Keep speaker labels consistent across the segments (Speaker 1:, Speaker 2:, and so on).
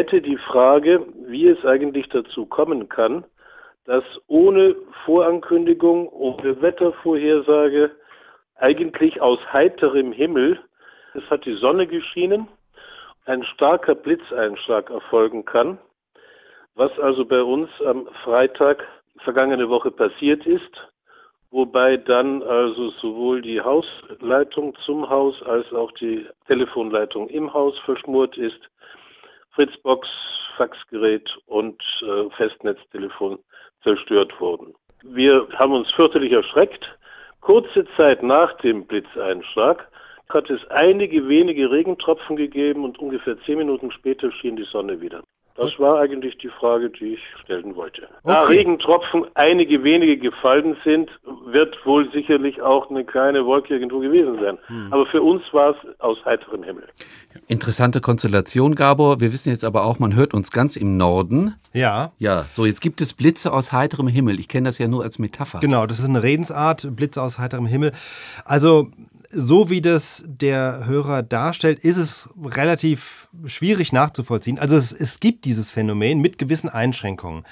Speaker 1: hätte die Frage, wie es eigentlich dazu kommen kann, dass ohne Vorankündigung, ohne Wettervorhersage, eigentlich aus heiterem Himmel, es hat die Sonne geschienen, ein starker Blitzeinschlag erfolgen kann, was also bei uns am Freitag vergangene Woche passiert ist, wobei dann also sowohl die Hausleitung zum Haus als auch die Telefonleitung im Haus verschmort ist, Fritzbox, Faxgerät und äh, Festnetztelefon zerstört wurden. Wir haben uns fürchterlich erschreckt. Kurze Zeit nach dem Blitzeinschlag hat es einige wenige Regentropfen gegeben und ungefähr zehn Minuten später schien die Sonne wieder. Das war eigentlich die Frage, die ich stellen wollte. Okay. Da Regentropfen einige wenige gefallen sind, wird wohl sicherlich auch eine kleine Wolke irgendwo gewesen sein. Hm. Aber für uns war es aus heiterem Himmel.
Speaker 2: Interessante Konstellation, Gabor. Wir wissen jetzt aber auch, man hört uns ganz im Norden.
Speaker 3: Ja.
Speaker 2: Ja, so jetzt gibt es Blitze aus heiterem Himmel. Ich kenne das ja nur als Metapher.
Speaker 3: Genau, das ist eine Redensart, Blitze aus heiterem Himmel. Also so wie das der Hörer darstellt, ist es relativ schwierig nachzuvollziehen. Also es, es gibt dieses Phänomen mit gewissen Einschränkungen.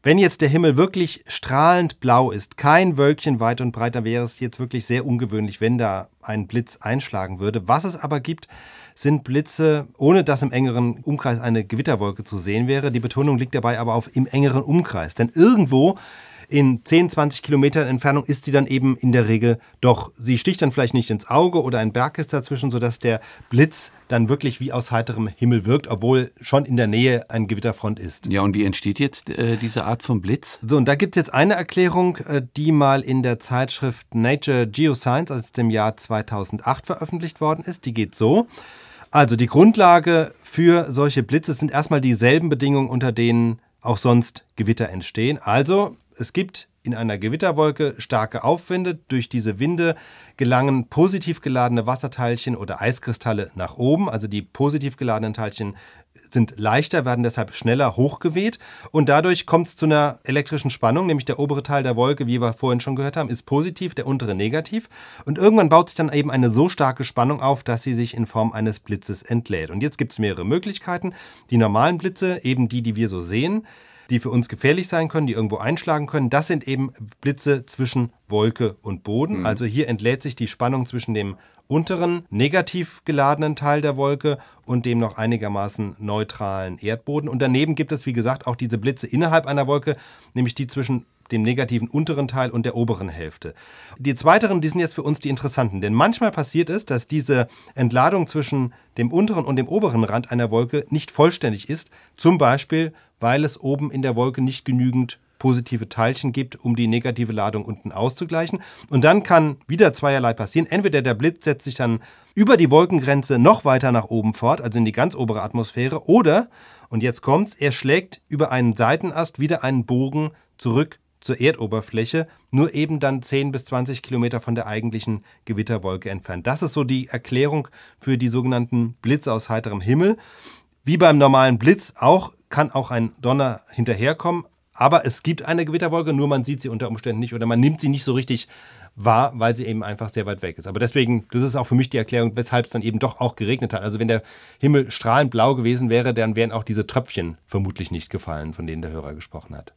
Speaker 3: Wenn jetzt der Himmel wirklich strahlend blau ist, kein Wölkchen weit und breit, dann wäre es jetzt wirklich sehr ungewöhnlich, wenn da ein Blitz einschlagen würde. Was es aber gibt, sind Blitze, ohne dass im engeren Umkreis eine Gewitterwolke zu sehen wäre. Die Betonung liegt dabei aber auf im engeren Umkreis. Denn irgendwo in 10, 20 Kilometern Entfernung ist sie dann eben in der Regel doch. Sie sticht dann vielleicht nicht ins Auge oder ein Berg ist dazwischen, sodass der Blitz dann wirklich wie aus heiterem Himmel wirkt, obwohl schon in der Nähe ein Gewitterfront ist.
Speaker 2: Ja, und wie entsteht jetzt äh, diese Art von Blitz?
Speaker 3: So, und da gibt es jetzt eine Erklärung, äh, die mal in der Zeitschrift Nature Geoscience aus dem Jahr 2008 veröffentlicht worden ist. Die geht so. Also die Grundlage für solche Blitze sind erstmal dieselben Bedingungen, unter denen auch sonst Gewitter entstehen. Also es gibt in einer Gewitterwolke starke Aufwinde. Durch diese Winde gelangen positiv geladene Wasserteilchen oder Eiskristalle nach oben. Also die positiv geladenen Teilchen sind leichter, werden deshalb schneller hochgeweht und dadurch kommt es zu einer elektrischen Spannung, nämlich der obere Teil der Wolke, wie wir vorhin schon gehört haben, ist positiv, der untere negativ und irgendwann baut sich dann eben eine so starke Spannung auf, dass sie sich in Form eines Blitzes entlädt. Und jetzt gibt es mehrere Möglichkeiten. Die normalen Blitze, eben die, die wir so sehen, die für uns gefährlich sein können, die irgendwo einschlagen können. Das sind eben Blitze zwischen Wolke und Boden. Mhm. Also hier entlädt sich die Spannung zwischen dem unteren negativ geladenen Teil der Wolke und dem noch einigermaßen neutralen Erdboden. Und daneben gibt es, wie gesagt, auch diese Blitze innerhalb einer Wolke, nämlich die zwischen dem negativen unteren Teil und der oberen Hälfte. Die zweiteren, die sind jetzt für uns die interessanten, denn manchmal passiert es, dass diese Entladung zwischen dem unteren und dem oberen Rand einer Wolke nicht vollständig ist, zum Beispiel weil es oben in der Wolke nicht genügend positive Teilchen gibt, um die negative Ladung unten auszugleichen. Und dann kann wieder zweierlei passieren. Entweder der Blitz setzt sich dann über die Wolkengrenze noch weiter nach oben fort, also in die ganz obere Atmosphäre, oder, und jetzt kommt's, er schlägt über einen Seitenast wieder einen Bogen zurück zur Erdoberfläche, nur eben dann 10 bis 20 Kilometer von der eigentlichen Gewitterwolke entfernt. Das ist so die Erklärung für die sogenannten Blitze aus heiterem Himmel. Wie beim normalen Blitz auch kann auch ein Donner hinterherkommen, aber es gibt eine Gewitterwolke, nur man sieht sie unter Umständen nicht oder man nimmt sie nicht so richtig wahr, weil sie eben einfach sehr weit weg ist. Aber deswegen, das ist auch für mich die Erklärung, weshalb es dann eben doch auch geregnet hat. Also wenn der Himmel strahlend blau gewesen wäre, dann wären auch diese Tröpfchen vermutlich nicht gefallen, von denen der Hörer gesprochen hat.